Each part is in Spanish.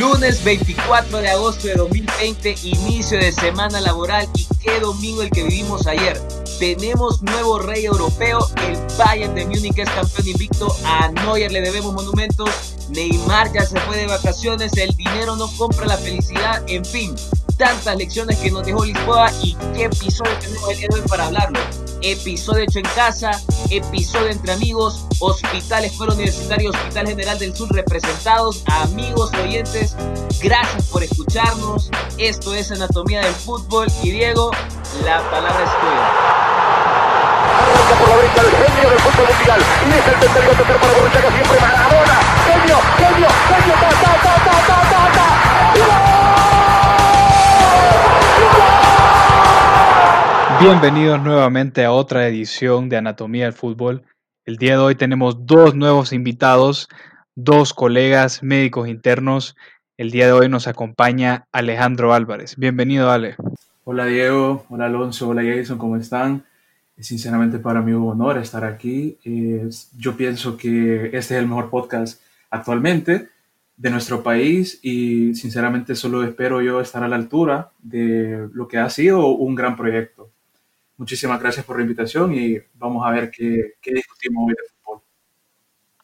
Lunes 24 de agosto de 2020, inicio de semana laboral. Y qué domingo el que vivimos ayer. Tenemos nuevo rey europeo, el Bayern de Múnich es campeón invicto, a Neuer le debemos monumentos, Neymar ya se fue de vacaciones, el dinero no compra la felicidad, en fin, tantas lecciones que nos dejó Lisboa y qué episodio tenemos el día de hoy para hablarlo. Episodio hecho en casa, episodio entre amigos, Hospital Escuela Universitaria, Hospital General del Sur representados, amigos oyentes, gracias por escucharnos. Esto es Anatomía del Fútbol y Diego, la palabra es tuya. Por la derecha el genio del fútbol mundial y es el tercer para Borruchaga siempre Maradona. Genio, genio. Bienvenidos nuevamente a otra edición de Anatomía del Fútbol. El día de hoy tenemos dos nuevos invitados, dos colegas médicos internos. El día de hoy nos acompaña Alejandro Álvarez. Bienvenido, Ale. Hola Diego, hola Alonso, hola Jason, ¿cómo están? Sinceramente para mí un honor estar aquí. yo pienso que este es el mejor podcast actualmente de nuestro país y sinceramente solo espero yo estar a la altura de lo que ha sido un gran proyecto. Muchísimas gracias por la invitación y vamos a ver qué, qué discutimos hoy de fútbol.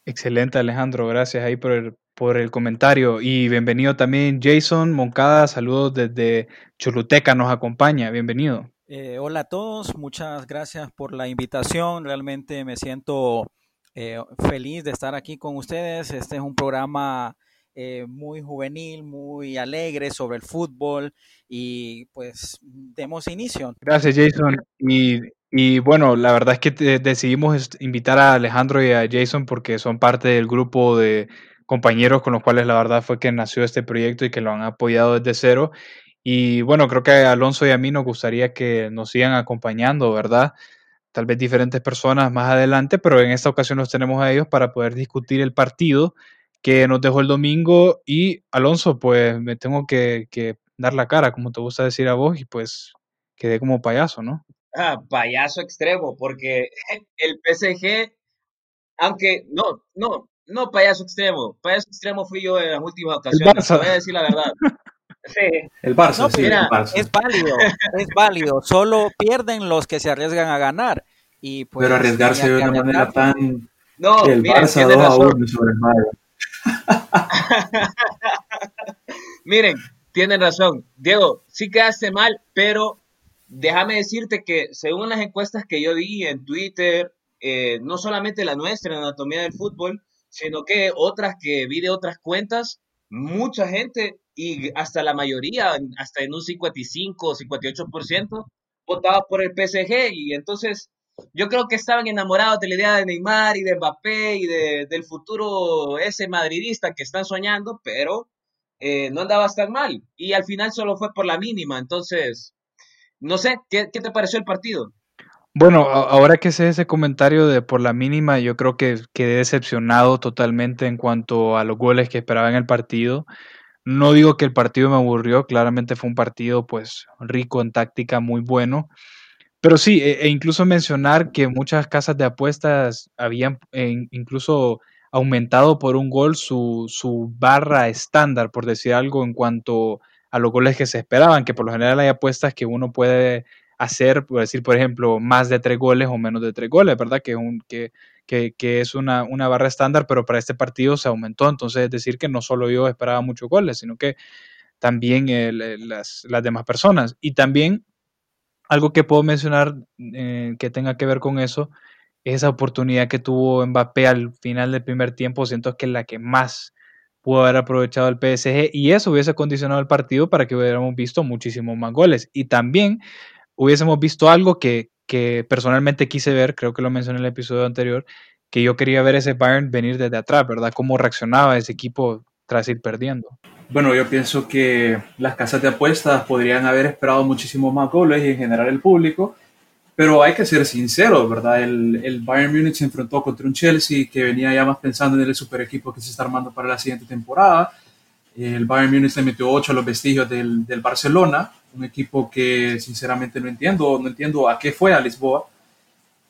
Excelente Alejandro, gracias ahí por el, por el comentario y bienvenido también Jason Moncada, saludos desde Choluteca, nos acompaña, bienvenido. Eh, hola a todos, muchas gracias por la invitación. Realmente me siento eh, feliz de estar aquí con ustedes. Este es un programa eh, muy juvenil, muy alegre sobre el fútbol y pues demos inicio. Gracias Jason. Y, bueno, la verdad es que decidimos invitar a Alejandro y a Jason porque son parte del grupo de compañeros con los cuales la verdad fue que nació este proyecto y que lo han apoyado desde cero y bueno, creo que a Alonso y a mí nos gustaría que nos sigan acompañando, ¿verdad? Tal vez diferentes personas más adelante, pero en esta ocasión los tenemos a ellos para poder discutir el partido que nos dejó el domingo. Y Alonso, pues me tengo que, dar la cara, como te gusta decir a vos, y pues quedé como payaso, ¿no? Ah, payaso extremo, porque el PSG, aunque no, no, no payaso extremo, payaso extremo fui yo en las últimas ocasiones, te voy a decir la verdad. El Barça, sí, Es válido, es válido. Solo pierden los que se arriesgan a ganar. Y pues, Pero arriesgarse de una manera tan. No, el Barça 2 a 1 sobre el miren, tienen razón. Diego, sí quedaste mal, pero déjame decirte que según las encuestas que yo vi en Twitter, eh, no solamente la nuestra, en Anatomía del Fútbol, sino que otras que vi de otras cuentas, mucha gente y hasta la mayoría, hasta en un 55 o 58%, votaba por el PSG y entonces yo creo que estaban enamorados de la idea de Neymar y de Mbappé y de, del futuro ese madridista que están soñando, pero eh, no andaba tan mal y al final solo fue por la mínima, entonces, no sé, ¿qué, qué te pareció el partido? Bueno, ahora que sé ese comentario de por la mínima, yo creo que quedé decepcionado totalmente en cuanto a los goles que esperaba en el partido. No digo que el partido me aburrió, claramente fue un partido pues rico en táctica, muy bueno. Pero sí, e, e incluso mencionar que muchas casas de apuestas habían incluso aumentado por un gol su, su barra estándar, por decir algo, en cuanto a los goles que se esperaban, que por lo general hay apuestas que uno puede hacer, por decir, por ejemplo, más de tres goles o menos de tres goles, ¿verdad? Que, un, que, que, es una, una, barra estándar, pero para este partido se aumentó. Entonces, es decir, que no solo yo esperaba muchos goles, sino que también las, las, demás personas. Y también algo que puedo mencionar eh, que tenga que ver con eso, esa oportunidad que tuvo Mbappé al final del primer tiempo, siento que es la que más pudo haber aprovechado el PSG y eso hubiese condicionado el partido para que hubiéramos visto muchísimos más goles. Y también hubiésemos visto algo que, que personalmente quise ver, creo que lo mencioné en el episodio anterior, que yo quería ver ese Bayern venir desde atrás, ¿verdad? Cómo reaccionaba ese equipo tras ir perdiendo. Bueno, yo pienso que las casas de apuestas podrían haber esperado muchísimo más goles y en general el público, pero hay que ser sinceros, ¿verdad? El, el Bayern Múnich se enfrentó contra un Chelsea que venía ya más pensando en el super equipo que se está armando para la siguiente temporada. El Bayern Múnich le metió 8 a los vestigios del, del Barcelona, un equipo que sinceramente no entiendo, no entiendo a qué fue a Lisboa,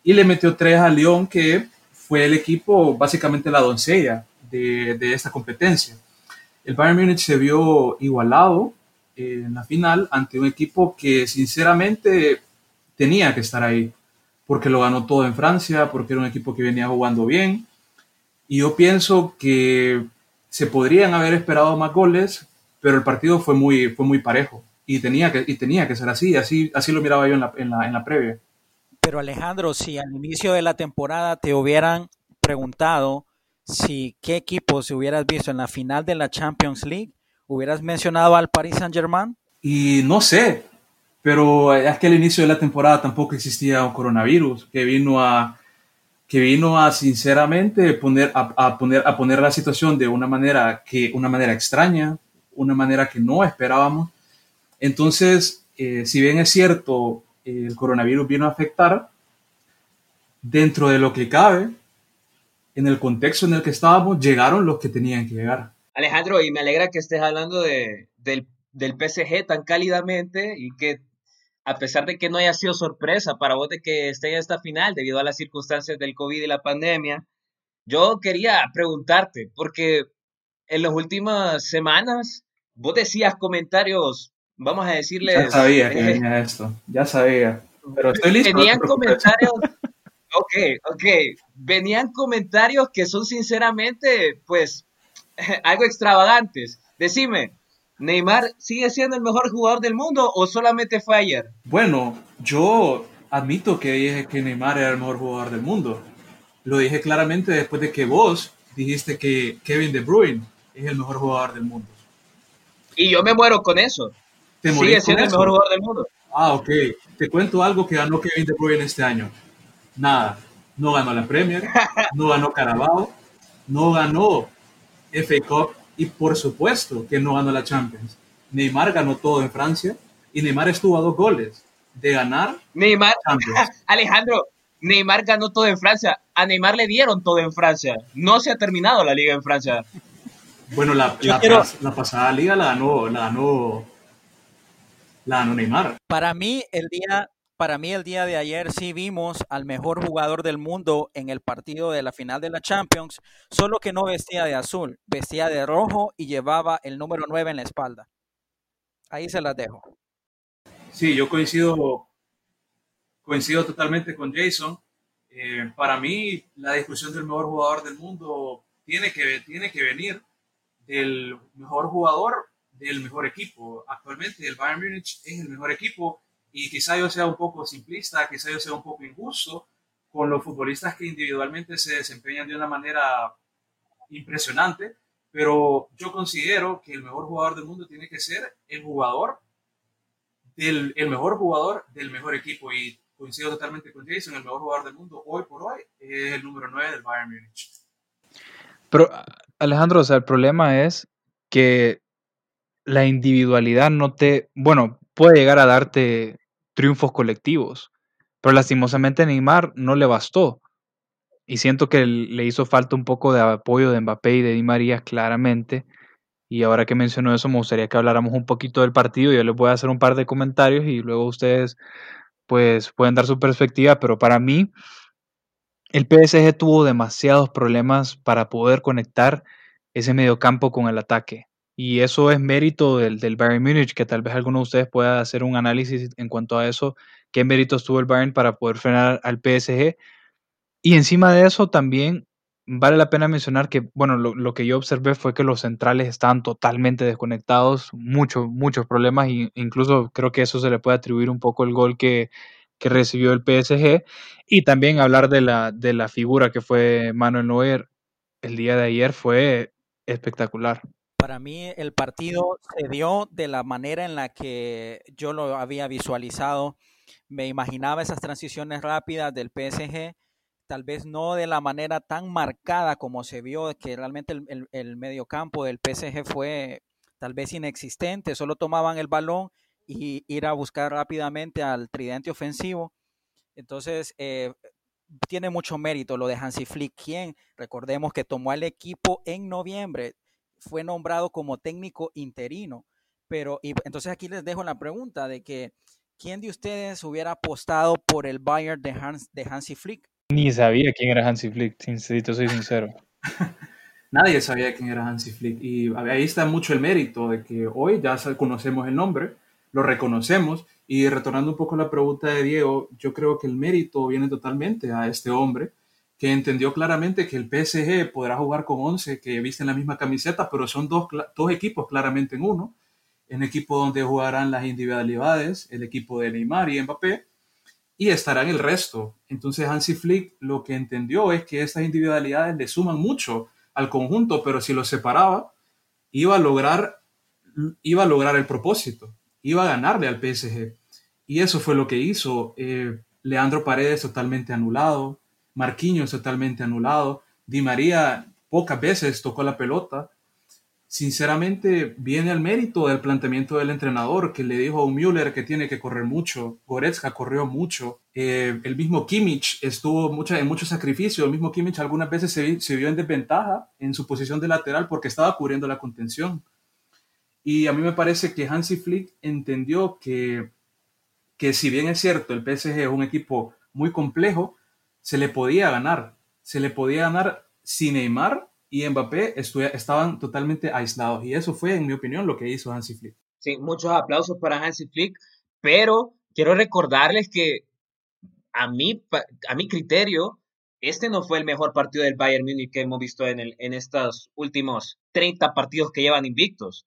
y le metió 3 a Lyon, que fue el equipo, básicamente la doncella de, de esta competencia. El Bayern Múnich se vio igualado en la final ante un equipo que sinceramente tenía que estar ahí, porque lo ganó todo en Francia, porque era un equipo que venía jugando bien. Y yo pienso que se podrían haber esperado más goles, pero el partido fue muy, fue muy parejo y tenía que, y tenía que ser así, así, así lo miraba yo en la, en la, en la previa. Pero Alejandro, si al inicio de la temporada te hubieran preguntado si qué equipo se hubieras visto en la final de la Champions League, ¿hubieras mencionado al Paris Saint-Germain? Y no sé, pero es que al inicio de la temporada tampoco existía un coronavirus que vino a que vino a sinceramente poner a, a, poner a poner la situación de una manera que una manera extraña, una manera que no esperábamos. Entonces, eh, si bien es cierto, el coronavirus vino a afectar dentro de lo que cabe, en el contexto en el que estábamos, llegaron los que tenían que llegar. Alejandro, y me alegra que estés hablando de, del, del PSG tan cálidamente y que a pesar de que no haya sido sorpresa para vos de que esté en esta final debido a las circunstancias del COVID y la pandemia, yo quería preguntarte, porque en las últimas semanas vos decías comentarios, vamos a decirles... Ya sabía que venía esto, ya sabía, pero estoy listo. Venían comentarios... Ok, ok. Venían comentarios que son sinceramente, pues, algo extravagantes. Decime, ¿Neymar sigue siendo el mejor jugador del mundo o solamente fue ayer? Bueno, yo admito que dije que Neymar era el mejor jugador del mundo. Lo dije claramente después de que vos dijiste que Kevin De Bruyne es el mejor jugador del mundo. Y yo me muero con eso. ¿Te sigue siendo el mejor jugador del mundo. Ah, ok. Te cuento algo que ganó Kevin De Bruyne este año. Nada. No ganó la Premier, no ganó Carabao, no ganó FA Cup y por supuesto que no ganó la Champions. Neymar ganó todo en Francia y Neymar estuvo a dos goles de ganar Neymar, Alejandro, Neymar ganó todo en Francia. A Neymar le dieron todo en Francia. No se ha terminado la liga en Francia. Bueno, la, la, quiero... la pasada liga la ganó, la ganó, la ganó Neymar. Para mí, el día, para mí el día de ayer sí vimos al mejor jugador del mundo en el partido de la final de la Champions, solo que no vestía de azul, vestía de rojo y llevaba el número 9 en la espalda. Ahí se las dejo. Sí, yo coincido, coincido totalmente con Jason. Eh, para mí, la discusión del mejor jugador del mundo tiene que, tiene que venir del mejor jugador del mejor equipo. Actualmente el Bayern Múnich es el mejor equipo y quizá yo sea un poco simplista, quizá yo sea un poco injusto con los futbolistas que individualmente se desempeñan de una manera impresionante, pero yo considero que el mejor jugador del mundo tiene que ser el jugador del el mejor jugador del mejor equipo y coincido totalmente con Jason, el mejor jugador del mundo hoy por hoy es el número 9 del Bayern Múnich. Pero Alejandro, o sea, el problema es que la individualidad no te, bueno, puede llegar a darte triunfos colectivos, pero lastimosamente Neymar no le bastó. Y siento que le hizo falta un poco de apoyo de Mbappé y de Di María claramente. Y ahora que mencionó eso, me gustaría que habláramos un poquito del partido. Yo les voy a hacer un par de comentarios y luego ustedes pues pueden dar su perspectiva, pero para mí el PSG tuvo demasiados problemas para poder conectar ese mediocampo con el ataque. Y eso es mérito del, del Bayern Múnich, que tal vez alguno de ustedes pueda hacer un análisis en cuanto a eso, qué méritos tuvo el Bayern para poder frenar al PSG. Y encima de eso también vale la pena mencionar que, bueno, lo, lo, que yo observé fue que los centrales estaban totalmente desconectados, muchos, muchos problemas, e incluso creo que eso se le puede atribuir un poco el gol que, que recibió el PSG. Y también hablar de la, de la figura que fue Manuel Neuer el día de ayer fue espectacular. Para mí el partido se dio de la manera en la que yo lo había visualizado. Me imaginaba esas transiciones rápidas del PSG, tal vez no de la manera tan marcada como se vio, que realmente el, el, el mediocampo del PSG fue tal vez inexistente, solo tomaban el balón y ir a buscar rápidamente al tridente ofensivo. Entonces, eh, tiene mucho mérito lo de Hansi Flick, quien recordemos que tomó al equipo en noviembre, fue nombrado como técnico interino. Pero, y entonces aquí les dejo la pregunta de que, ¿quién de ustedes hubiera apostado por el Bayern de, Hans, de Hansi Flick? Ni sabía quién era Hansi Flick, si soy sincero. nadie sabía quién era Hansi Flick. Y ahí está mucho el mérito de que hoy ya conocemos el nombre, lo reconocemos. Y retornando un poco a la pregunta de Diego, yo creo que el mérito viene totalmente a este hombre que entendió claramente que el PSG podrá jugar con 11 que visten la misma camiseta, pero son dos, dos equipos claramente en uno. En equipo donde jugarán las individualidades, el equipo de Neymar y Mbappé, y estarán el resto. Entonces Hansi Flick lo que entendió es que estas individualidades le suman mucho al conjunto, pero si lo separaba, iba a lograr, iba a lograr el propósito, iba a ganarle al PSG. Y eso fue lo que hizo. Eh, Leandro Paredes totalmente anulado, Marquinhos totalmente anulado, Di María pocas veces tocó la pelota. Sinceramente, viene al mérito del planteamiento del entrenador que le dijo a Müller que tiene que correr mucho. Goretzka corrió mucho. Eh, el mismo Kimmich estuvo en mucho sacrificio. El mismo Kimmich algunas veces se, se, vio en desventaja en su posición de lateral porque estaba cubriendo la contención. Y a mí me parece que Hansi Flick entendió que, que si bien es cierto, el PSG es un equipo muy complejo, se le podía ganar. Se le podía ganar si Neymar y Mbappé estaban totalmente aislados. Y eso fue, en mi opinión, lo que hizo Hansi Flick. Sí, muchos aplausos para Hansi Flick, pero quiero recordarles que a mi, a mi criterio, este no fue el mejor partido del Bayern Múnich que hemos visto en, el, en estos últimos 30 partidos que llevan invictos.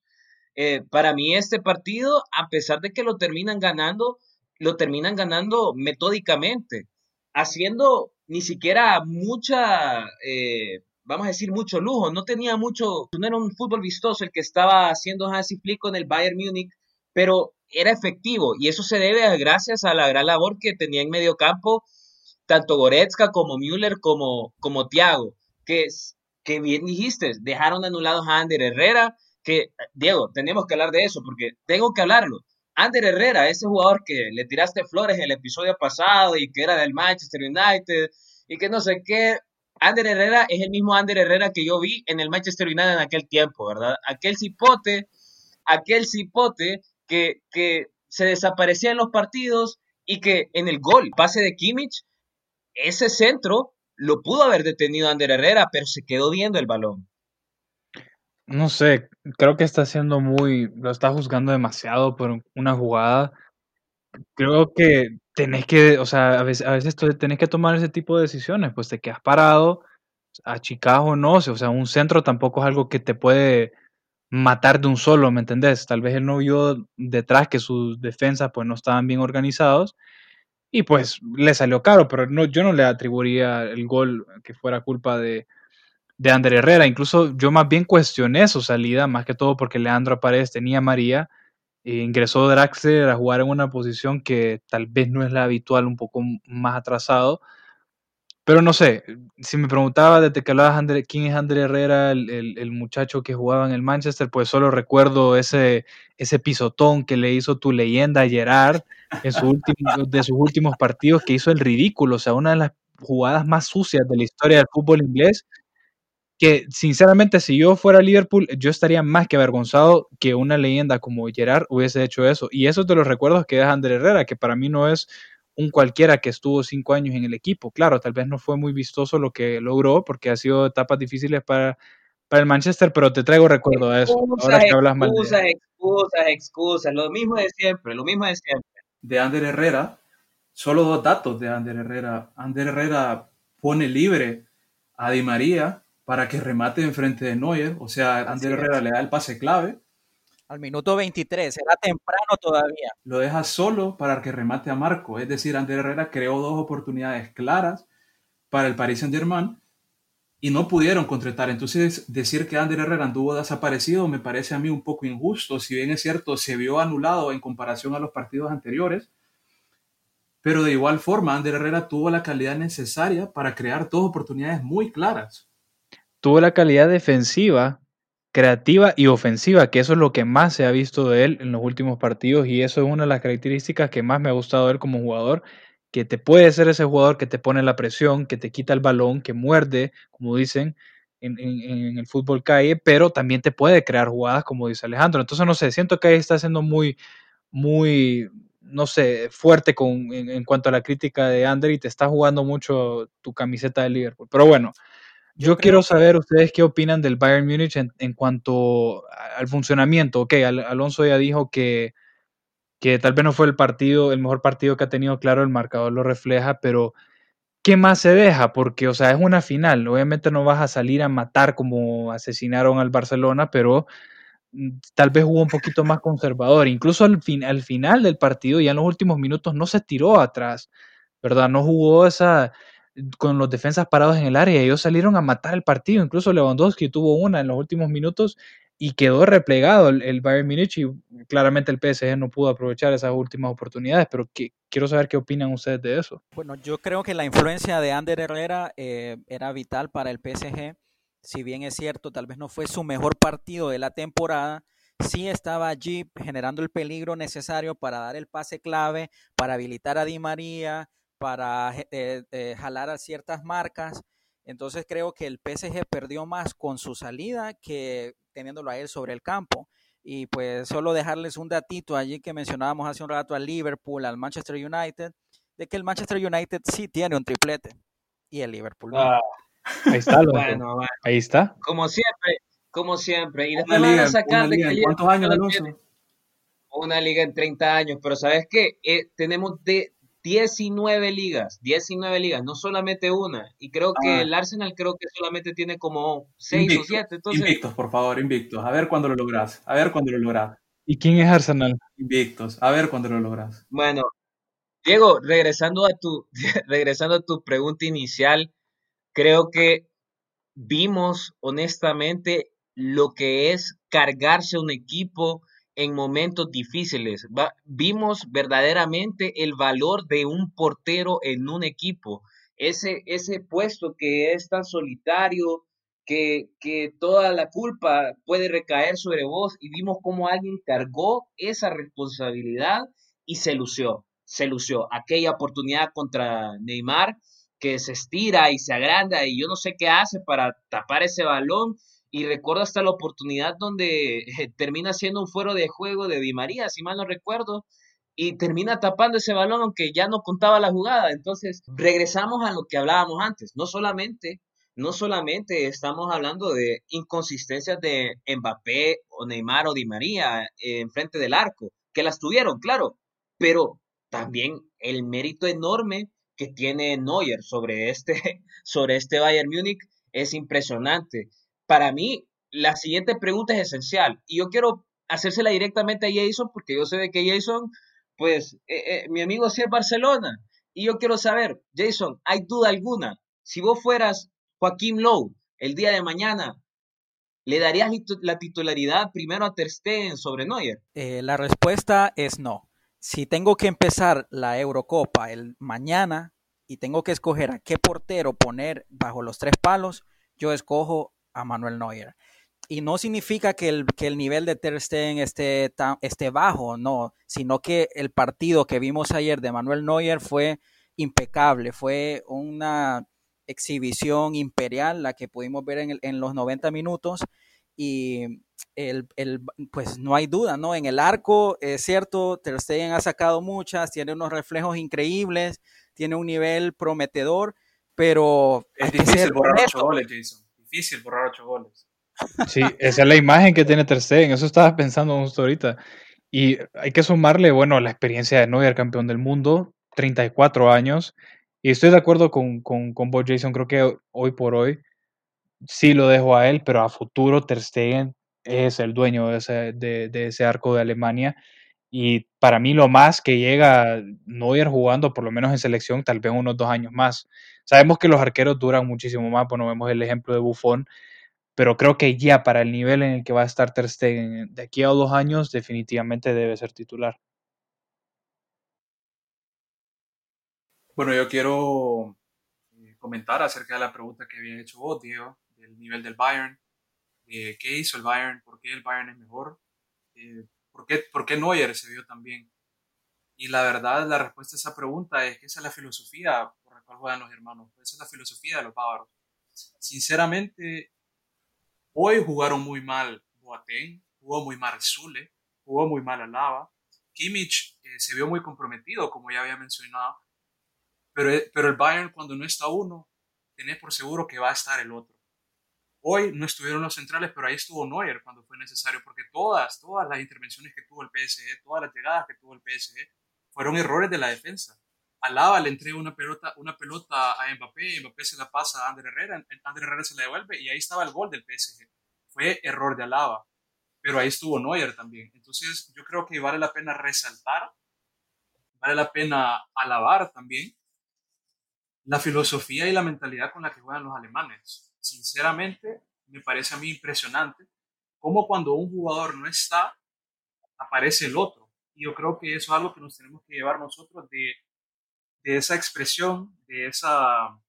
Eh, para mí este partido, a pesar de que lo terminan ganando, lo terminan ganando metódicamente haciendo ni siquiera mucha, eh, vamos a decir, mucho lujo. No tenía mucho, no era un fútbol vistoso el que estaba haciendo Hansi Flick con el Bayern Múnich, pero era efectivo y eso se debe gracias a la gran labor que tenía en medio campo tanto Goretzka como Müller como, como Thiago, que, que bien dijiste, dejaron anulados a Ander Herrera, que, Diego, tenemos que hablar de eso porque tengo que hablarlo. Ander Herrera, ese jugador que le tiraste flores el episodio pasado y que era del Manchester United y que no sé qué, Ander Herrera es el mismo Ander Herrera que yo vi en el Manchester United en aquel tiempo, ¿verdad? Aquel cipote, aquel cipote que, que se desaparecía en los partidos y que en el gol, pase de Kimmich, ese centro lo pudo haber detenido Ander Herrera, pero se quedó viendo el balón. No sé, creo que está siendo muy, lo está juzgando demasiado por una jugada. Creo que tenés que, o sea, a veces, a veces tenés que tomar ese tipo de decisiones, pues te quedas parado, a Chicago no, o sea, un centro tampoco es algo que te puede matar de un solo, ¿me entendés? Tal vez él no vio detrás que sus defensas pues no estaban bien organizados y pues le salió caro, pero no, yo no le atribuiría el gol que fuera culpa de, de Ander Herrera. Incluso yo más bien cuestioné su salida, más que todo porque Leandro Paredes tenía a María. E ingresó Draxler a jugar en una posición que tal vez no es la habitual, un poco más atrasado. Pero no sé, si me preguntaba desde que hablabas de quién es Ander Herrera, el, muchacho que jugaba en el Manchester, pues solo recuerdo ese, ese pisotón que le hizo tu leyenda Gerard en su último, de sus últimos partidos, que hizo el ridículo, o sea, una de las jugadas más sucias de la historia del fútbol inglés que sinceramente si yo fuera Liverpool, yo estaría más que avergonzado que una leyenda como Gerard hubiese hecho eso. Y eso de los recuerdos que deja André Herrera, que para mí no es un cualquiera que estuvo cinco años en el equipo. Claro, tal vez no fue muy vistoso lo que logró, porque ha sido etapas difíciles para, para el Manchester, pero te traigo recuerdo de eso. Ahora que hablas mal excusas, excusas, excusas, lo mismo de siempre, lo mismo de siempre. De Ander Herrera, solo dos datos de Ander Herrera. Ander Herrera pone libre a Di María para que remate enfrente de Neuer. O sea, Ander Herrera le da el pase clave. Al minuto 23, era temprano todavía. Lo deja solo para que remate a Marco. Es decir, Ander Herrera creó dos oportunidades claras para el Paris Saint-Germain y no pudieron contratar. Entonces, decir que Ander Herrera anduvo desaparecido me parece a mí un poco injusto. Si bien es cierto, se vio anulado en comparación a los partidos anteriores, pero de igual forma, Ander Herrera tuvo la calidad necesaria para crear dos oportunidades muy claras tuvo la calidad defensiva, creativa y ofensiva, que eso es lo que más se ha visto de él en los últimos partidos y eso es una de las características que más me ha gustado de él como jugador, que te puede ser ese jugador que te pone la presión, que te quita el balón, que muerde, como dicen en, el fútbol calle, pero también te puede crear jugadas, como dice Alejandro. Entonces, no sé, siento que ahí está siendo muy, muy, no sé, fuerte con, en, en cuanto a la crítica de Ander y te está jugando mucho tu camiseta de Liverpool. Pero bueno, Yo, quiero saber ustedes qué opinan del Bayern Múnich en, cuanto al funcionamiento. Ok, Alonso ya dijo que, que tal vez no fue el partido, el mejor partido que ha tenido, claro, el marcador lo refleja, pero ¿qué más se deja? Porque, o sea, es una final. Obviamente no vas a salir a matar como asesinaron al Barcelona, pero mm, tal vez hubo un poquito más conservador. Incluso al, fin, al final del partido, ya en los últimos minutos, no se tiró atrás, ¿verdad? No jugó esa con los defensas parados en el área. Ellos salieron a matar el partido. Incluso Lewandowski tuvo una en los últimos minutos y quedó replegado el, Bayern Múnich y claramente el PSG no pudo aprovechar esas últimas oportunidades, pero quiero saber qué opinan ustedes de eso. Bueno, yo creo que la influencia de Ander Herrera eh, era vital para el PSG, si bien es cierto, tal vez no fue su mejor partido de la temporada, sí estaba allí generando el peligro necesario para dar el pase clave, para habilitar a Di María, para eh, eh, jalar a ciertas marcas. Entonces creo que el PSG perdió más con su salida que teniéndolo a él sobre el campo. Y pues solo dejarles un datito allí que mencionábamos hace un rato al Liverpool, al Manchester United, de que el Manchester United sí tiene un triplete y el Liverpool ah, ahí está, bueno, ahí está. Como siempre, como siempre. Y después van a sacar de que ¿Cuántos años, Una liga en 30 años, pero ¿sabes qué? Eh, tenemos de 19 ligas, 19 ligas, no solamente una. Y creo que ah. el Arsenal creo que solamente tiene como 6 o 7. Invictos, por favor, invictos. A ver cuándo lo logras. A ver cuándo lo logras. ¿Y quién es Arsenal? Invictos. A ver cuándo lo logras. Bueno, Diego, regresando a tu, regresando a tu pregunta inicial, creo que vimos honestamente lo que es cargarse un equipo en momentos difíciles. vimos verdaderamente el valor de un portero en un equipo. Ese, ese puesto que es tan solitario, que, que toda la culpa puede recaer sobre vos y vimos cómo alguien cargó esa responsabilidad y se lució, se lució. Aquella oportunidad contra Neymar que se estira y se agranda y yo no sé qué hace para tapar ese balón y recuerdo hasta la oportunidad donde eh, termina siendo un fuero de juego de Di María, si mal no recuerdo, y termina tapando ese balón aunque ya no contaba la jugada. Entonces, regresamos a lo que hablábamos antes, no solamente no solamente estamos hablando de inconsistencias de Mbappé o Neymar o Di María en frente del arco, que las tuvieron, claro, pero también el mérito enorme que tiene Neuer sobre este, sobre este Bayern Múnich es impresionante para mí la siguiente pregunta es esencial y yo quiero hacérsela directamente a Jason porque yo sé de que Jason, pues eh, eh, mi amigo sí es Barcelona y yo quiero saber, Jason, ¿hay duda alguna? Si vos fueras Joaquín Lowe el día de mañana, ¿le darías la titularidad primero a Ter Stegen sobre Neuer? Eh, la respuesta es no. Si tengo que empezar la Eurocopa el mañana y tengo que escoger a qué portero poner bajo los tres palos, yo escojo a Manuel Neuer. Y no significa que el, que el nivel de Ter Stegen esté, esté bajo, no, sino que el partido que vimos ayer de Manuel Neuer fue impecable, fue una exhibición imperial la que pudimos ver en, en los 90 minutos y el, el, pues no hay duda, ¿no? En el arco, es cierto, Ter Stegen ha sacado muchas, tiene unos reflejos increíbles, tiene un nivel prometedor, pero... Es difícil borrar ocho goles, Jason difícil borrar ocho goles. Sí, esa es la imagen que tiene Ter Stegen, eso estaba pensando justo ahorita. Y hay que sumarle, bueno, la experiencia de Neuer, campeón del mundo, 34 años. Y estoy de acuerdo con, con, con Bob Jason, creo que hoy por hoy sí lo dejo a él, pero a futuro Ter Stegen es el dueño de ese, de, de ese arco de Alemania. Y para mí lo más que llega Neuer jugando, por lo menos en selección, tal vez unos dos años más. Sabemos que los arqueros duran muchísimo más, bueno, vemos el ejemplo de Buffon, pero creo que ya para el nivel en el que va a estar Ter de aquí a dos años, definitivamente debe ser titular. Bueno, yo quiero eh, comentar acerca de la pregunta que había hecho vos, Diego, del nivel del Bayern. Eh, ¿Qué hizo el Bayern? ¿Por qué el Bayern es mejor? Eh, ¿por, qué, ¿Por qué Neuer se vio tan? Y la verdad, la respuesta a esa pregunta es que esa es la filosofía juegan los hermanos. Esa es la filosofía de los bávaros. Sinceramente, hoy jugaron muy mal Boateng, jugó muy mal Zule, jugó muy mal Alaba. Kimmich eh, se vio muy comprometido, como ya había mencionado. Pero, pero el Bayern, cuando no está uno, tiene por seguro que va a estar el otro. Hoy no estuvieron los centrales, pero ahí estuvo Neuer cuando fue necesario, porque todas, todas las intervenciones que tuvo el PSG, todas las llegadas que tuvo el PSG, fueron errores de la defensa. Alaba le entrega una pelota, una pelota a Mbappé, Mbappé se la pasa a Ander Herrera, Ander Herrera se la devuelve y ahí estaba el gol del PSG. Fue error de Alaba, pero ahí estuvo Neuer también. Entonces yo creo que vale la pena resaltar, vale la pena alabar también la filosofía y la mentalidad con la que juegan los alemanes. Sinceramente, me parece a mí impresionante cómo cuando un jugador no está, aparece el otro. Y yo creo que eso es algo que nos tenemos que llevar nosotros de, de esa expresión, de esa,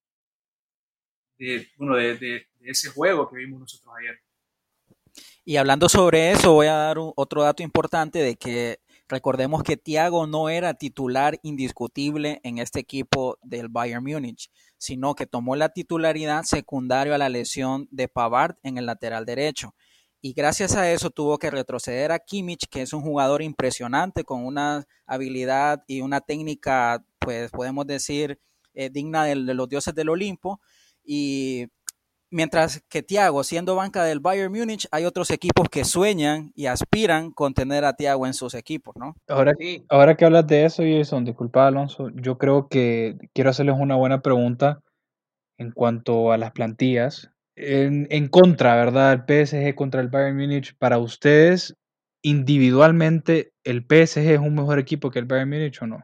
de, bueno, de, de, ese juego que vimos nosotros ayer. Y hablando sobre eso, voy a dar otro dato importante de que recordemos que Thiago no era titular indiscutible en este equipo del Bayern Múnich, sino que tomó la titularidad secundario a la lesión de Pavard en el lateral derecho y gracias a eso tuvo que retroceder a Kimmich, que es un jugador impresionante con una habilidad y una técnica, pues podemos decir, eh, digna de, los dioses del Olimpo. Y mientras que Thiago, siendo banca del Bayern Múnich, hay otros equipos que sueñan y aspiran con tener a Thiago en sus equipos, ¿no? Ahora, ahora que hablas de eso, Jason, disculpa Alonso, yo creo que quiero hacerles una buena pregunta en cuanto a las plantillas en, contra, ¿verdad? El PSG contra el Bayern Múnich. Para ustedes, individualmente, ¿el PSG es un mejor equipo que el Bayern Múnich o no?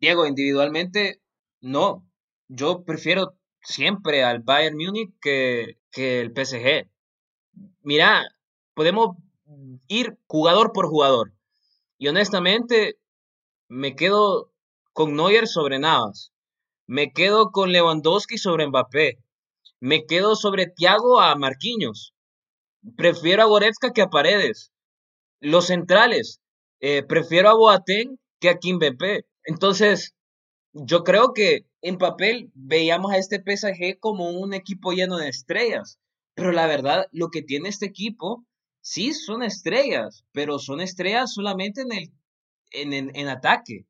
Diego, individualmente, no. Yo prefiero siempre al Bayern Múnich que, que el PSG. Mira, podemos ir jugador por jugador. Y honestamente, me quedo con Neuer sobre Navas. Me quedo con Lewandowski sobre Mbappé. Me quedo sobre Thiago a Marquinhos. Prefiero a Goretzka que a Paredes. Los centrales. Eh, prefiero a Boateng que a Kimpembe. Entonces, yo creo que en papel veíamos a este PSG como un equipo lleno de estrellas. Pero la verdad, lo que tiene este equipo, sí son estrellas, pero son estrellas solamente en el en, en ataque.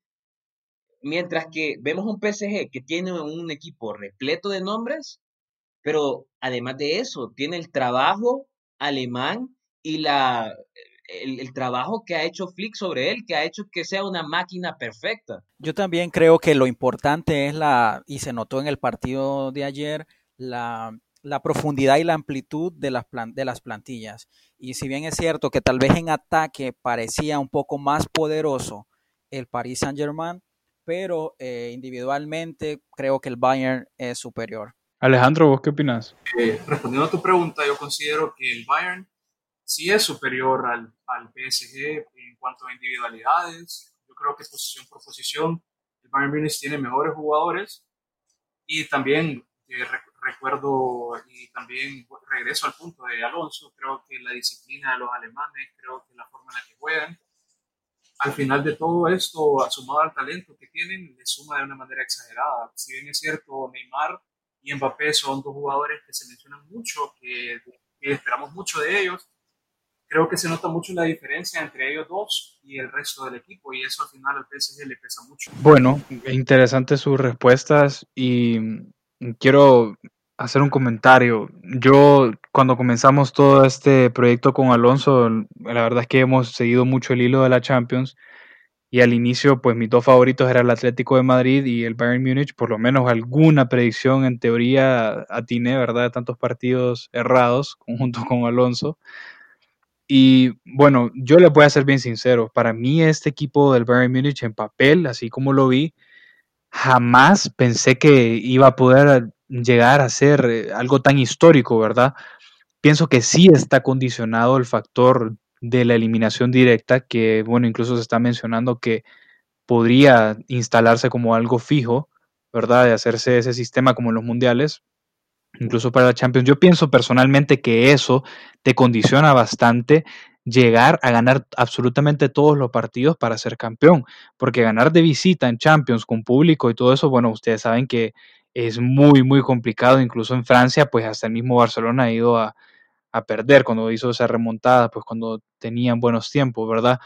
Mientras que vemos un PSG que tiene un equipo repleto de nombres, pero además de eso, tiene el trabajo alemán y la, el, trabajo que ha hecho Flick sobre él, que ha hecho que sea una máquina perfecta. Yo también creo que lo importante es la, y se notó en el partido de ayer, la, la profundidad y la amplitud de las, de las plantillas. Y si bien es cierto que tal vez en ataque parecía un poco más poderoso el Paris Saint Germain, pero eh, individualmente creo que el Bayern es superior. Alejandro, ¿vos qué opinas? Eh, respondiendo a tu pregunta, yo considero que el Bayern sí es superior al, al, PSG en cuanto a individualidades. Yo creo que posición por posición el Bayern Munich tiene mejores jugadores y también eh, recuerdo y también regreso al punto de Alonso, creo que la disciplina de los alemanes, creo que la forma en la que juegan, al final de todo esto, sumado al talento que tienen, le suma de una manera exagerada. Si bien es cierto, Neymar y Mbappé son dos jugadores que se mencionan mucho, que, esperamos mucho de ellos. Creo que se nota mucho la diferencia entre ellos dos y el resto del equipo y eso al final al PSG le pesa mucho. Bueno, interesantes sus respuestas y quiero hacer un comentario. Yo cuando comenzamos todo este proyecto con Alonso, la verdad es que hemos seguido mucho el hilo de la Champions y al inicio, pues mis dos favoritos eran el Atlético de Madrid y el Bayern Múnich. Por lo menos alguna predicción en teoría atiné, ¿verdad? De tantos partidos errados junto con Alonso. Y bueno, yo le voy a ser bien sincero. Para mí este equipo del Bayern Múnich en papel, así como lo vi, jamás pensé que iba a poder llegar a ser eh, algo tan histórico, ¿verdad? Pienso que sí está condicionado el factor de la eliminación directa, que bueno, incluso se está mencionando que podría instalarse como algo fijo, ¿verdad? De hacerse ese sistema como en los mundiales, incluso para la Champions. Yo pienso personalmente que eso te condiciona bastante llegar a ganar absolutamente todos los partidos para ser campeón, porque ganar de visita en Champions con público y todo eso, bueno, ustedes saben que es muy, muy complicado, incluso en Francia, pues hasta el mismo Barcelona ha ido a, a perder cuando hizo esa remontada, pues cuando tenían buenos tiempos, ¿verdad?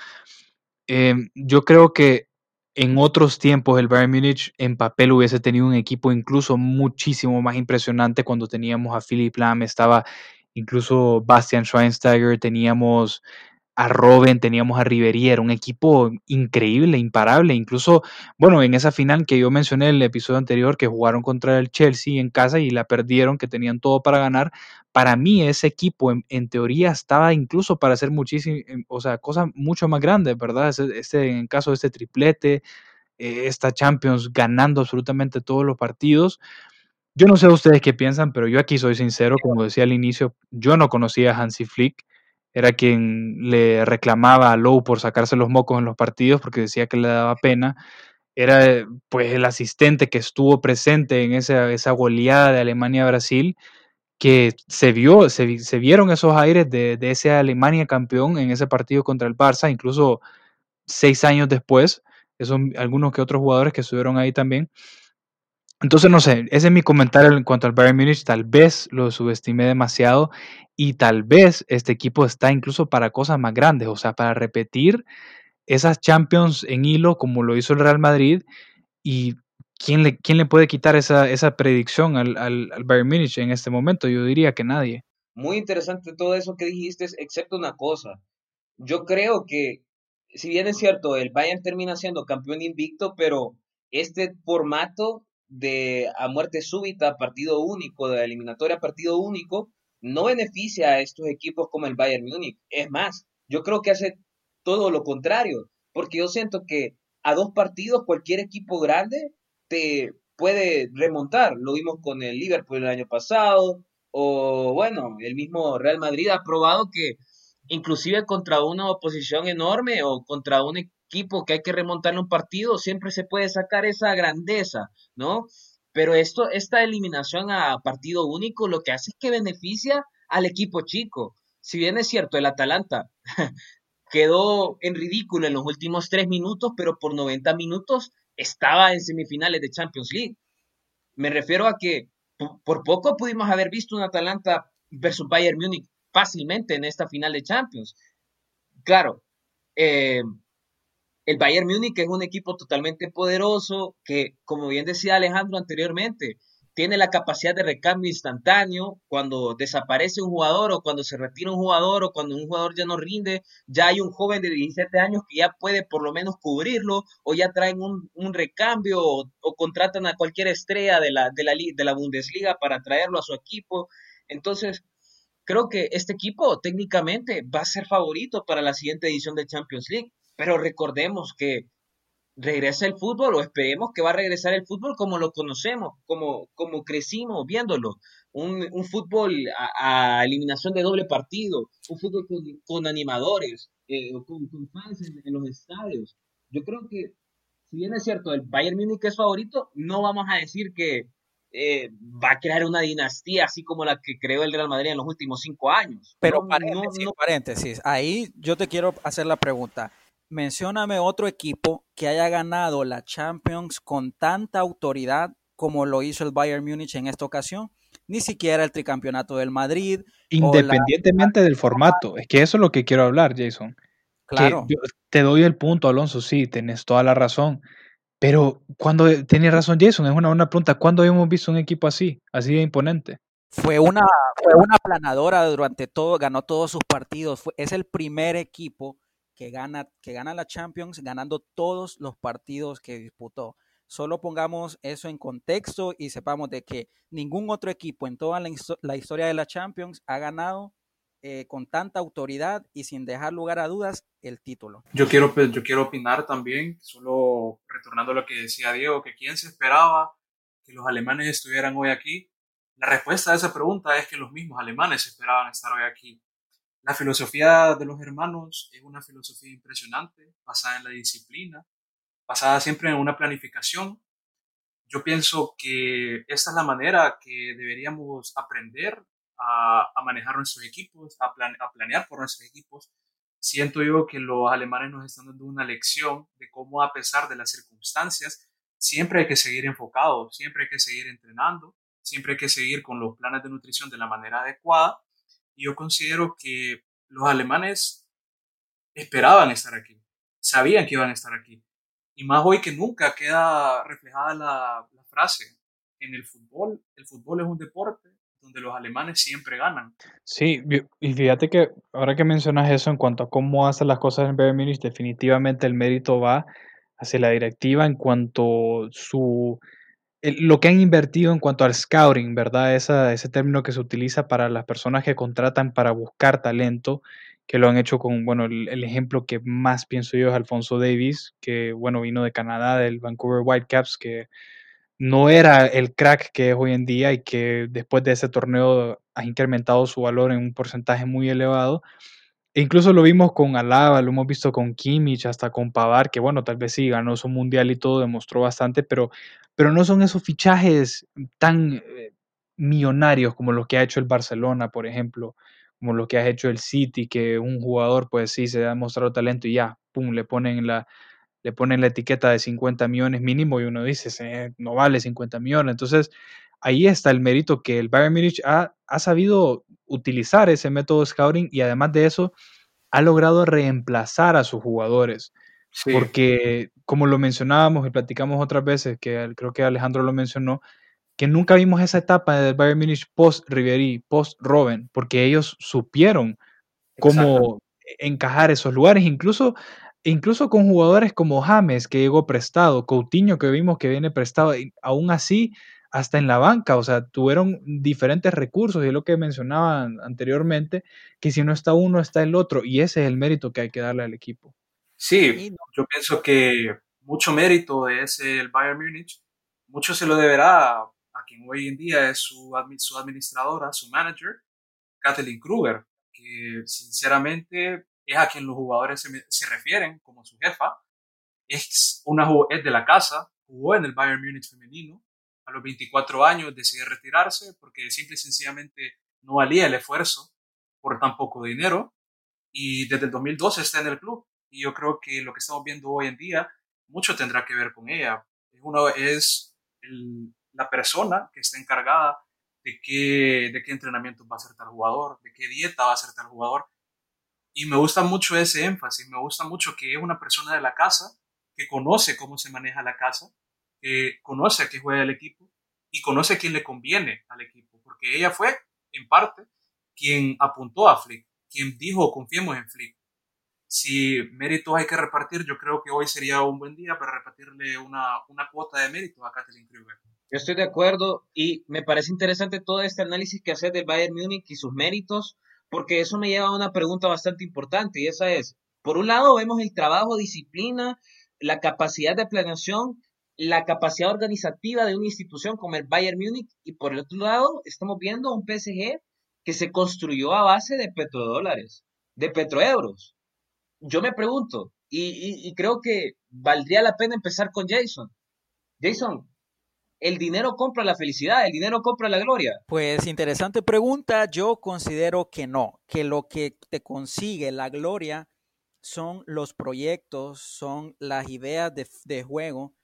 Em, yo creo que en otros tiempos el Bayern Múnich en papel hubiese tenido un equipo incluso muchísimo más impresionante cuando teníamos a Philip Lahm, estaba incluso Bastian Schweinsteiger, teníamos a Robben, teníamos a Ribery, era un equipo increíble, imparable. Incluso, bueno, en esa final que yo mencioné en el episodio anterior, que jugaron contra el Chelsea en casa y la perdieron, que tenían todo para ganar, para mí ese equipo en, teoría estaba incluso para hacer muchísimo, em, o sea, cosas mucho más grandes, ¿verdad? Este, en caso de este triplete, eh, esta Champions ganando absolutamente todos los partidos. Yo no sé ustedes qué piensan, pero yo aquí soy sincero, como decía al inicio, yo no conocía a Hansi Flick era quien le reclamaba a Lowe por sacarse los mocos en los partidos porque decía que le daba pena. Era pues el asistente que estuvo presente en esa, esa goleada de Alemania-Brasil, que se vio, se, vieron esos aires de, de ese Alemania campeón en ese partido contra el Barça, incluso seis años después, esos algunos que otros jugadores que estuvieron ahí también. Entonces, no sé, ese es mi comentario en cuanto al Bayern Munich. Tal vez lo subestimé demasiado y tal vez este equipo está incluso para cosas más grandes, o sea, para repetir esas Champions en hilo como lo hizo el Real Madrid. ¿Y quién le, quién le puede quitar esa, esa predicción al, al, al Bayern Munich en este momento? Yo diría que nadie. Muy interesante todo eso que dijiste, excepto una cosa. Yo creo que, si bien es cierto, el Bayern termina siendo campeón invicto, pero este formato de a muerte súbita, partido único, de eliminatoria, partido único, no beneficia a estos equipos como el Bayern Múnich. Es más, yo creo que hace todo lo contrario, porque yo siento que a dos partidos cualquier equipo grande te puede remontar. Lo vimos con el Liverpool el año pasado, o bueno, el mismo Real Madrid ha probado que inclusive contra una oposición enorme o contra un equipo que hay que remontarle un partido, siempre se puede sacar esa grandeza, ¿no? Pero esto, esta eliminación a partido único lo que hace es que beneficia al equipo chico. Si bien es cierto, el Atalanta quedó en ridículo en los últimos tres minutos, pero por 90 minutos estaba en semifinales de Champions League. Me refiero a que por poco pudimos haber visto un Atalanta versus Bayern Múnich fácilmente en esta final de Champions. Claro, eh, el Bayern Múnich es un equipo totalmente poderoso que, como bien decía Alejandro anteriormente, tiene la capacidad de recambio instantáneo. Cuando desaparece un jugador o cuando se retira un jugador o cuando un jugador ya no rinde, ya hay un joven de 17 años que ya puede por lo menos cubrirlo o ya traen un, recambio o, contratan a cualquier estrella de la, de, la, de la Bundesliga para traerlo a su equipo. Entonces, creo que este equipo técnicamente va a ser favorito para la siguiente edición de Champions League. Pero recordemos que regresa el fútbol o esperemos que va a regresar el fútbol como lo conocemos, como, como crecimos viéndolo. Un, un fútbol a, eliminación de doble partido, un fútbol con, animadores, eh, con, fans en, los estadios. Yo creo que, si bien es cierto, el Bayern Múnich es favorito, no vamos a decir que eh, va a crear una dinastía así como la que creó el Real Madrid en los últimos cinco años. Pero paréntesis, paréntesis, ahí yo te quiero hacer la pregunta. Mencióname otro equipo que haya ganado la Champions con tanta autoridad como lo hizo el Bayern Múnich en esta ocasión. Ni siquiera el tricampeonato del Madrid. Independientemente del formato. Es que eso es lo que quiero hablar, Jason. Claro. te doy el punto, Alonso, sí, tienes toda la razón. Pero cuando tiene razón Jason, es una buena pregunta. ¿Cuándo hemos visto un equipo así, así de imponente? Fue una, fue una planadora durante todo, ganó todos sus partidos. es el primer equipo que gana, que gana la Champions ganando todos los partidos que disputó. Solo pongamos eso en contexto y sepamos de que ningún otro equipo en toda la, historia de la Champions ha ganado eh, con tanta autoridad y sin dejar lugar a dudas el título. Yo quiero, pues, yo quiero opinar también, solo retornando a lo que decía Diego, que quién se esperaba que los alemanes estuvieran hoy aquí. La respuesta a esa pregunta es que los mismos alemanes esperaban estar hoy aquí. La filosofía de los hermanos es una filosofía impresionante, basada en la disciplina, basada siempre en una planificación. Yo pienso que esta es la manera que deberíamos aprender a, manejar nuestros equipos, a, a planear por nuestros equipos. Siento yo que los alemanes nos están dando una lección de cómo a pesar de las circunstancias, siempre hay que seguir enfocados, siempre hay que seguir entrenando, siempre hay que seguir con los planes de nutrición de la manera adecuada yo considero que los alemanes esperaban estar aquí, sabían que iban a estar aquí. Y más hoy que nunca queda reflejada la, frase, en el fútbol, el fútbol es un deporte donde los alemanes siempre ganan. Sí, y fíjate que ahora que mencionas eso en cuanto a cómo hacen las cosas en Bayern Munich, definitivamente el mérito va hacia la directiva en cuanto su lo que han invertido en cuanto al scouting, ¿verdad? Ese término que se utiliza para las personas que contratan para buscar talento, que lo han hecho con, bueno, el, el, ejemplo que más pienso yo es Alfonso Davis, que, bueno, vino de Canadá, del Vancouver Whitecaps, que no era el crack que es hoy en día y que después de ese torneo ha incrementado su valor en un porcentaje muy elevado. Incluso lo vimos con Alaba, lo hemos visto con Kimmich, hasta con Pavar, que bueno, tal vez sí ganó su mundial y todo, demostró bastante, pero, pero no son esos fichajes tan eh, millonarios como los que ha hecho el Barcelona, por ejemplo, como lo que ha hecho el City, que un jugador, pues sí, se ha demostrado talento y ya, pum, le ponen la, le ponen la etiqueta de 50 millones mínimo y uno dice, no vale 50 millones. Entonces, ahí está el mérito que el Bayern Munich ha, ha sabido utilizar ese método de scouting y además de eso, ha logrado reemplazar a sus jugadores. Porque, como lo mencionábamos y platicamos otras veces, que creo que Alejandro lo mencionó, que nunca vimos esa etapa del Bayern Munich post-Ribery, post-Robben, porque ellos supieron cómo encajar esos lugares. Incluso incluso con jugadores como James, que llegó prestado, Coutinho, que vimos que viene prestado, y aún así, hasta en la banca, o sea, tuvieron diferentes recursos, y es lo que mencionaba anteriormente, que si no está uno, está el otro, y ese es el mérito que hay que darle al equipo. Sí, yo pienso que mucho mérito de ese el Bayern Múnich, mucho se lo deberá a quien hoy en día es su, su administradora, su manager, Kathleen Kruger, que sinceramente es a quien los jugadores se, refieren como su jefa. Es, una, es de la casa, jugó en el Bayern Múnich femenino. A los 24 años decidió retirarse porque simple y sencillamente no valía el esfuerzo por tan poco dinero. Y desde el 2012 está en el club. Y yo creo que lo que estamos viendo hoy en día mucho tendrá que ver con ella. Uno es la persona que está encargada de qué, de qué entrenamiento va a hacer tal jugador, de qué dieta va a hacer tal jugador y me gusta mucho ese énfasis, me gusta mucho que es una persona de la casa, que conoce cómo se maneja la casa, que conoce a qué juega el equipo y conoce a quién le conviene al equipo, porque ella fue, en parte, quien apuntó a Flick, quien dijo confiemos en Flick. Si méritos hay que repartir, yo creo que hoy sería un buen día para repartirle una, una cuota de méritos a Kathleen Kruger. Yo estoy de acuerdo y me parece interesante todo este análisis que hace del Bayern Múnich y sus méritos, porque eso me lleva a una pregunta bastante importante y esa es, por un lado vemos el trabajo, disciplina, la capacidad de planeación, la capacidad organizativa de una institución como el Bayern Múnich y por el otro lado estamos viendo un PSG que se construyó a base de petrodólares, de petroeuros. Yo me pregunto, y, y creo que valdría la pena empezar con Jason. Jason, el dinero compra la felicidad, el dinero compra la gloria. Pues interesante pregunta, yo considero que no, que lo que te consigue la gloria son los proyectos, son las ideas de, juego,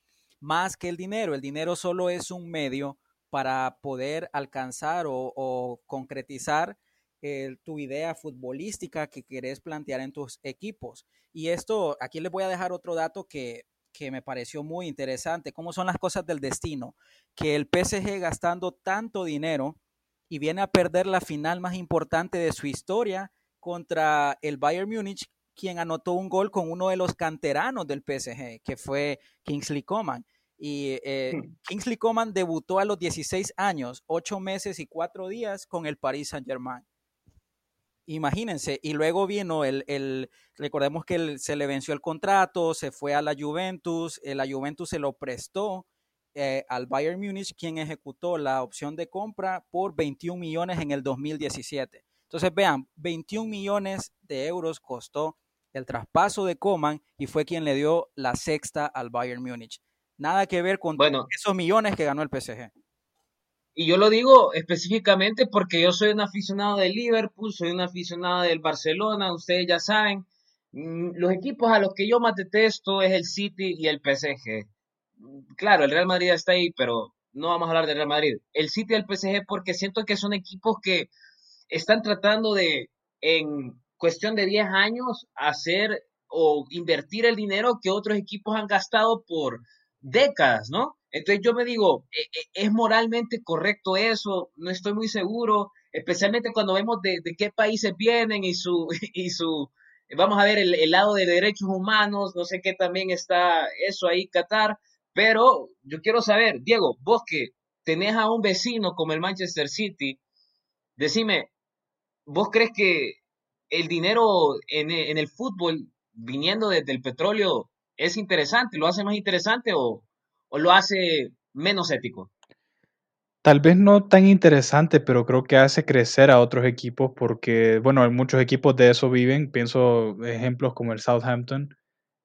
más que el dinero. El dinero solo es un medio para poder alcanzar o, concretizar eh, tu idea futbolística que querés plantear en tus equipos. Y esto, aquí les voy a dejar otro dato que que me pareció muy interesante, cómo son las cosas del destino, que el PSG gastando tanto dinero y viene a perder la final más importante de su historia contra el Bayern Múnich, quien anotó un gol con uno de los canteranos del PSG, que fue Kingsley Coman. Y eh, hmm. Kingsley Coman debutó a los 16 años, 8 meses y 4 días con el Paris Saint-Germain. Imagínense, y luego vino el, el recordemos que se le venció el contrato, se fue a la Juventus, eh, la Juventus se lo prestó eh, al Bayern Múnich, quien ejecutó la opción de compra por 21 millones en el 2017. Entonces, vean, 21 millones de euros costó el traspaso de Coman y fue quien le dio la sexta al Bayern Múnich. Nada que ver con esos millones que ganó el PSG. Y yo lo digo específicamente porque yo soy un aficionado del Liverpool, soy un aficionado del Barcelona, ustedes ya saben. Mm, los equipos a los que yo más detesto es el City y el PSG. Claro, el Real Madrid está ahí, pero no vamos a hablar del Real Madrid. El City y el PSG porque siento que son equipos que están tratando de, en cuestión de 10 años, hacer o invertir el dinero que otros equipos han gastado por décadas, ¿no? Entonces yo me digo, ¿e, e, ¿es moralmente correcto eso? No estoy muy seguro, especialmente cuando vemos de, qué países vienen y su, y su, vamos a ver el, lado de derechos humanos, no sé qué también está eso ahí, Qatar, pero yo quiero saber, Diego, vos que tenés a un vecino como el Manchester City, decime, ¿vos crees que el dinero en, el fútbol viniendo desde el petróleo es interesante? ¿Lo hace más interesante o, lo hace menos ético? Tal vez no tan interesante, pero creo que hace crecer a otros equipos porque, bueno, muchos equipos de eso viven. Pienso ejemplos como el Southampton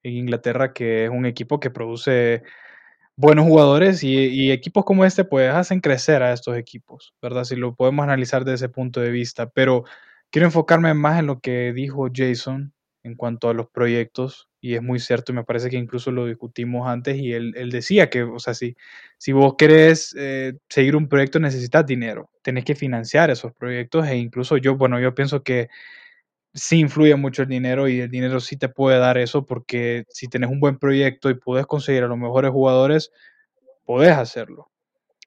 en Inglaterra, que es un equipo que produce buenos jugadores y, equipos como este pues hacen crecer a estos equipos, ¿verdad? Si lo podemos analizar desde ese punto de vista. Pero quiero enfocarme más en lo que dijo Jason en cuanto a los proyectos y es muy cierto y me parece que incluso lo discutimos antes y él, decía que, o sea, si, si vos querés eh, seguir un proyecto necesitas dinero, tenés que financiar esos proyectos e incluso yo, bueno, yo pienso que sí influye mucho el dinero y el dinero sí te puede dar eso porque si tenés un buen proyecto y puedes conseguir a los mejores jugadores, podés hacerlo.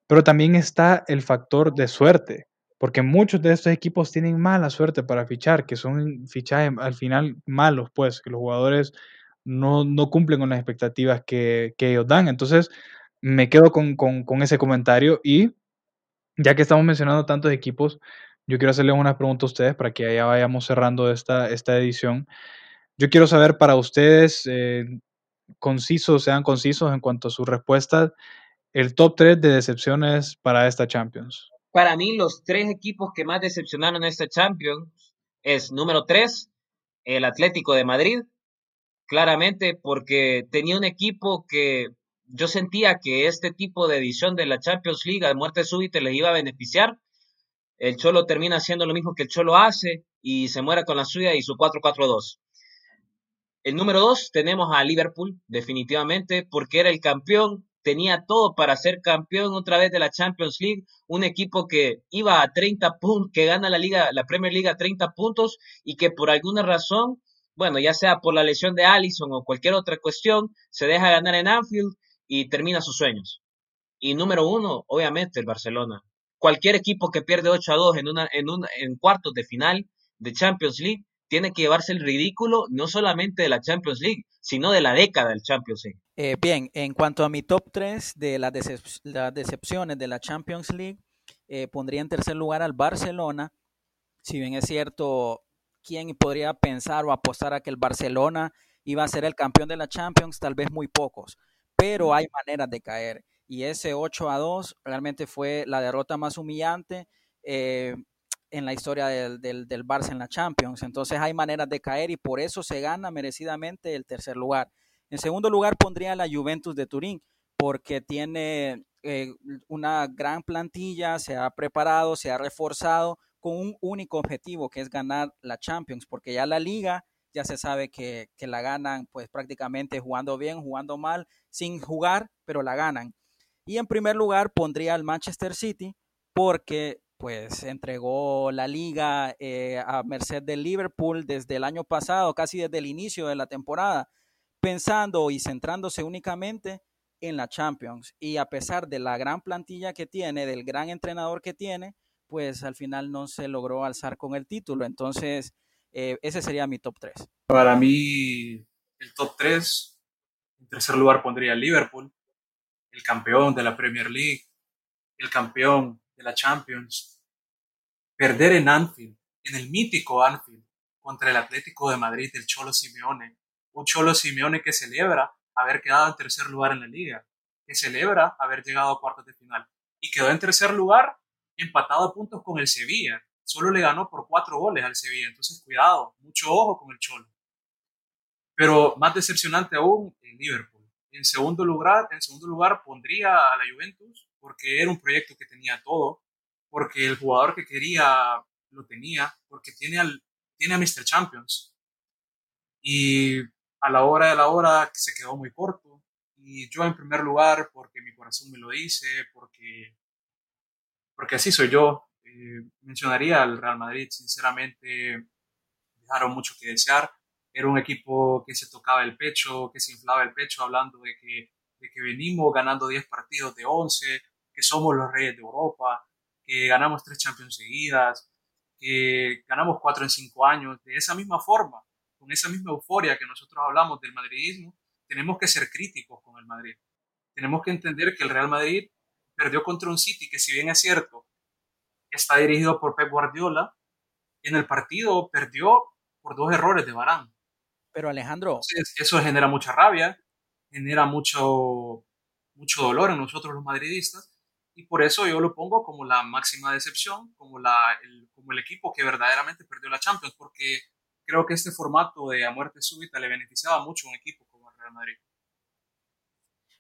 Pero también está el factor de suerte, porque muchos de estos equipos tienen mala suerte para fichar, que son fichajes al final malos, pues, que los jugadores no, cumplen con las expectativas que, ellos dan. Entonces, me quedo con, con ese comentario y ya que estamos mencionando tantos equipos, yo quiero hacerle una pregunta a ustedes para que ya vayamos cerrando esta, esta edición. Yo quiero saber para ustedes, eh, concisos, sean concisos en cuanto a sus respuestas, el top 3 de decepciones para esta Champions. Para mí, los tres equipos que más decepcionaron en esta Champions es número 3, el Atlético de Madrid, claramente porque tenía un equipo que yo sentía que este tipo de edición de la Champions League de muerte súbita les iba a beneficiar el Cholo termina haciendo lo mismo que el Cholo hace y se muera con la suya y su 4-4-2. El número 2 tenemos a Liverpool, definitivamente, porque era el campeón, tenía todo para ser campeón otra vez de la Champions League, un equipo que iba a 30 puntos, que gana la liga, la Premier League a 30 puntos y que por alguna razón, bueno, ya sea por la lesión de Allison o cualquier otra cuestión, se deja ganar en Anfield y termina sus sueños. Y número uno, obviamente, el Barcelona cualquier equipo que pierde 8 a 2 en, una, en, un, en cuartos de final de Champions League tiene que llevarse el ridículo no solamente de la Champions League, sino de la década del Champions League. Eh, bien, en cuanto a mi top 3 de las, decepciones de la Champions League, eh, pondría en tercer lugar al Barcelona. Si bien es cierto, ¿quién podría pensar o apostar a que el Barcelona iba a ser el campeón de la Champions? Tal vez muy pocos, pero hay maneras de caer y ese 8 a 2 realmente fue la derrota más humillante eh, en la historia del, del, del, Barça en la Champions. Entonces hay maneras de caer y por eso se gana merecidamente el tercer lugar. En segundo lugar pondría la Juventus de Turín porque tiene eh, una gran plantilla, se ha preparado, se ha reforzado con un único objetivo que es ganar la Champions, porque ya la liga ya se sabe que, que la ganan pues prácticamente jugando bien, jugando mal, sin jugar, pero la ganan. Y en primer lugar pondría al Manchester City porque pues entregó la liga eh, a merced del Liverpool desde el año pasado, casi desde el inicio de la temporada, pensando y centrándose únicamente en la Champions. Y a pesar de la gran plantilla que tiene, del gran entrenador que tiene, pues al final no se logró alzar con el título. Entonces, eh, ese sería mi top 3. Para mí, el top 3, en tercer lugar pondría el Liverpool, el campeón de la Premier League, el campeón de la Champions, perder en Anfield, en el mítico Anfield, contra el Atlético de Madrid del Cholo Simeone, un Cholo Simeone que celebra haber quedado en tercer lugar en la liga, que celebra haber llegado a cuartos de final y quedó en tercer lugar empatado a puntos con el Sevilla. Solo le ganó por cuatro goles al Sevilla, entonces cuidado, mucho ojo con el Cholo. Pero más decepcionante aún, el Liverpool en segundo lugar, en segundo lugar pondría a la Juventus porque era un proyecto que tenía todo, porque el jugador que quería lo tenía, porque tiene, al, tiene a Mr. Champions. Y a la hora de la hora se quedó muy corto. Y yo en primer lugar, porque mi corazón me lo dice, porque, porque así soy yo, eh, mencionaría al Real Madrid, sinceramente, dejaron mucho que desear era un equipo que se tocaba el pecho, que se inflaba el pecho hablando de que de que venimos ganando 10 partidos de 11, que somos los reyes de Europa, que ganamos tres Champions seguidas, que ganamos cuatro en cinco años, de esa misma forma, con esa misma euforia que nosotros hablamos del madridismo, tenemos que ser críticos con el Madrid. Tenemos que entender que el Real Madrid perdió contra un City que si bien es cierto, está dirigido por Pep Guardiola, en el partido perdió por dos errores de Barán. Pero Alejandro... eso genera mucha rabia, genera mucho, mucho dolor en nosotros los madridistas, y por eso yo lo pongo como la máxima decepción, como, la, el, como el equipo que verdaderamente perdió la Champions, porque creo que este formato de a muerte súbita le beneficiaba mucho a un equipo como el Real Madrid.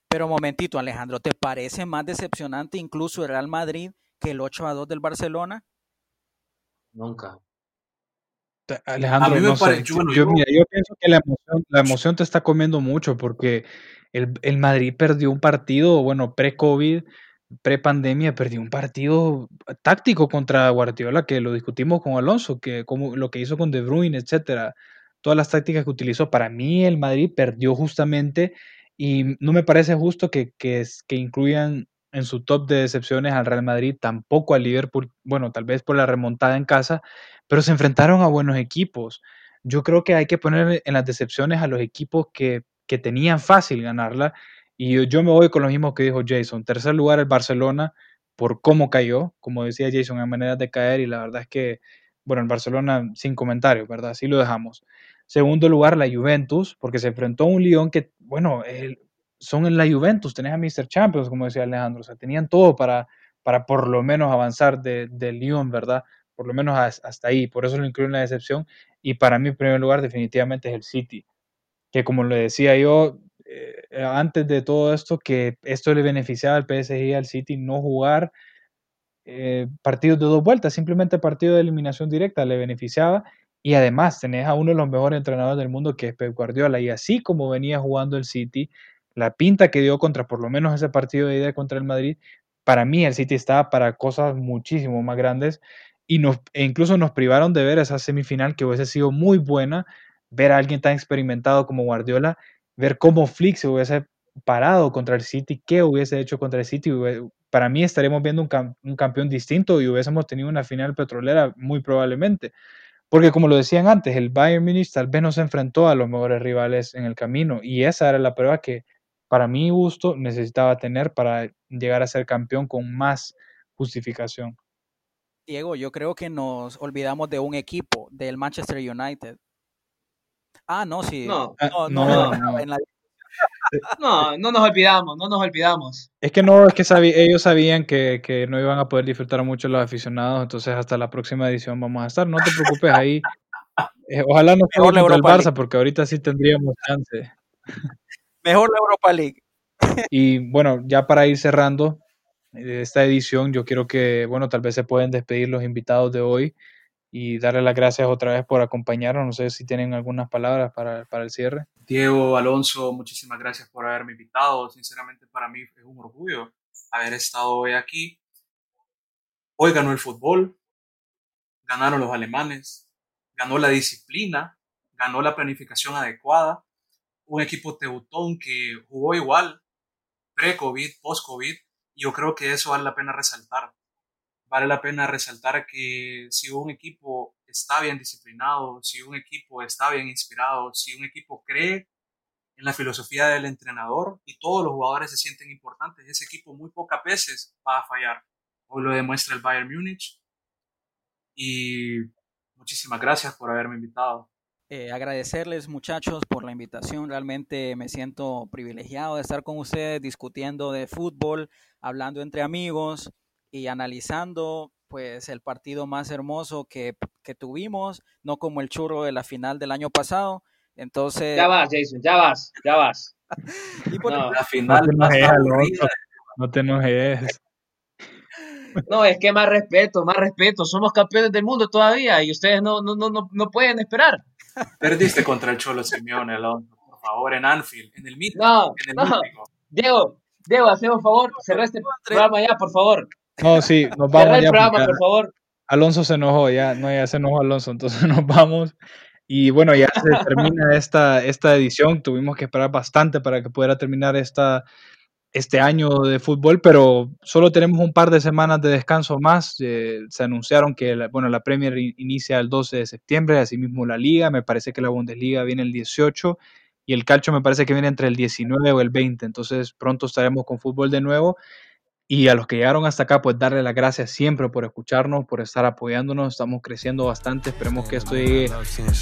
Pero momentito, Alejandro, ¿te parece más decepcionante incluso el Real Madrid que el 8 a 2 del Barcelona? Nunca. Alejandro, no sé. Yo, pienso que la emoción, la emoción te está comiendo mucho porque el, el Madrid perdió un partido, bueno, pre-COVID, pre-pandemia, perdió un partido táctico contra Guardiola, que lo discutimos con Alonso, que como lo que hizo con De Bruyne, etcétera, todas las tácticas que utilizó. Para mí, el Madrid perdió justamente y no me parece justo que, que, incluyan en su top de decepciones al Real Madrid, tampoco al Liverpool, bueno, tal vez por la remontada en casa, pero se enfrentaron a buenos equipos. Yo creo que hay que poner en las decepciones a los equipos que, que tenían fácil ganarla. Y yo, me voy con lo mismo que dijo Jason. Tercer lugar el Barcelona por cómo cayó, como decía Jason, en maneras de caer y la verdad es que, bueno, el Barcelona sin comentarios, ¿verdad? Así lo dejamos. Segundo lugar, la Juventus, porque se enfrentó a un Lyon que, bueno, son en la Juventus, tenés a Mr. Champions, como decía Alejandro, o sea, tenían todo para, para por lo menos avanzar de, de Lyon, ¿verdad? Por lo menos hasta ahí, por eso lo incluyo en la decepción. Y para mí, en primer lugar, definitivamente es el City, que como le decía yo eh, antes de todo esto, que esto le beneficiaba al PSG y al City no jugar eh, partidos de dos vueltas, simplemente partido de eliminación directa le beneficiaba y además tenés a uno de los mejores entrenadores del mundo que es Guardiola. Y así como venía jugando el City, la pinta que dio contra por lo menos ese partido de ida contra el Madrid, para mí el City estaba para cosas muchísimo más grandes. Y nos, e incluso nos privaron de ver esa semifinal que hubiese sido muy buena, ver a alguien tan experimentado como Guardiola, ver cómo Flick se hubiese parado contra el City, qué hubiese hecho contra el City. Para mí estaremos viendo un, un campeón distinto y hubiésemos tenido una final petrolera muy probablemente. Porque como lo decían antes, el Bayern Munich tal vez no se enfrentó a los mejores rivales en el camino y esa era la prueba que para mi gusto necesitaba tener para llegar a ser campeón con más justificación. Diego, yo creo que nos olvidamos de un equipo, del Manchester United. Ah, no, sí. No, no, no, no, no, nos olvidamos, no nos olvidamos. Es que no, es que ellos sabían que, que, no iban a poder disfrutar mucho los aficionados, entonces hasta la próxima edición vamos a estar. No te preocupes ahí. Eh, ojalá no sea contra el Barça, porque ahorita sí tendríamos chance. Mejor la Europa League. y bueno, ya para ir cerrando eh, esta edición, yo quiero que, bueno, tal vez se pueden despedir los invitados de hoy y darle las gracias otra vez por acompañarnos. No sé si tienen algunas palabras para, para, el cierre. Diego, Alonso, muchísimas gracias por haberme invitado. Sinceramente, para mí es un orgullo haber estado hoy aquí. Hoy ganó el fútbol, ganaron los alemanes, ganó la disciplina, ganó la planificación adecuada. Un equipo teutón que jugó igual, pre-COVID, post-COVID. Yo creo que eso vale la pena resaltar vale la pena resaltar que si un equipo está bien disciplinado, si un equipo está bien inspirado, si un equipo cree en la filosofía del entrenador y todos los jugadores se sienten importantes, ese equipo muy pocas veces va a fallar. Hoy lo demuestra el Bayern Múnich y muchísimas gracias por haberme invitado. Eh, agradecerles muchachos por la invitación, realmente me siento privilegiado de estar con ustedes discutiendo de fútbol, hablando entre amigos y analizando pues el partido más hermoso que, que, tuvimos, no como el churro de la final del año pasado. Entonces... Ya vas, Jason, ya vas, ya vas. y no, la final no te enojes, no te enojes. No, es que más respeto, más respeto. Somos campeones del mundo todavía y ustedes no, no, no, no pueden esperar. Perdiste contra el Cholo Simeone, Alonso. Por favor, en Anfield, en el mítico. No, en el no. Diego, Diego, hacemos un favor, cerrá este programa ya, por favor. No, sí, nos vamos ya. por favor. Alonso se enojó, ya, no, ya se enojó Alonso, entonces nos vamos. Y bueno, ya se termina esta, esta edición. Tuvimos que esperar bastante para que pudiera terminar esta, este año de fútbol, pero solo tenemos un par de semanas de descanso más. Eh, se anunciaron que la, bueno, la Premier inicia el 12 de septiembre, asimismo la Liga. Me parece que la Bundesliga viene el 18 y el calcio me parece que viene entre el 19 o el 20. Entonces pronto estaremos con fútbol de nuevo. Y a los que llegaron hasta acá, pues darle las gracias siempre por escucharnos, por estar apoyándonos. Estamos creciendo bastante. Esperemos que esto llegue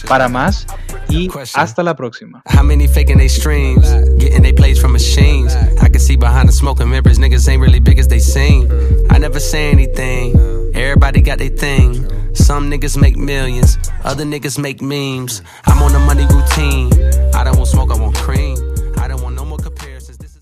para más. Y hasta la próxima. How many faking they streams? Getting they plays from machines. I can see behind the smoke and mirrors, niggas ain't really big as they seem. I never say anything. Everybody got their thing. Some niggas make millions, other niggas make memes. I'm on a money routine. I don't want smoke, I want cream.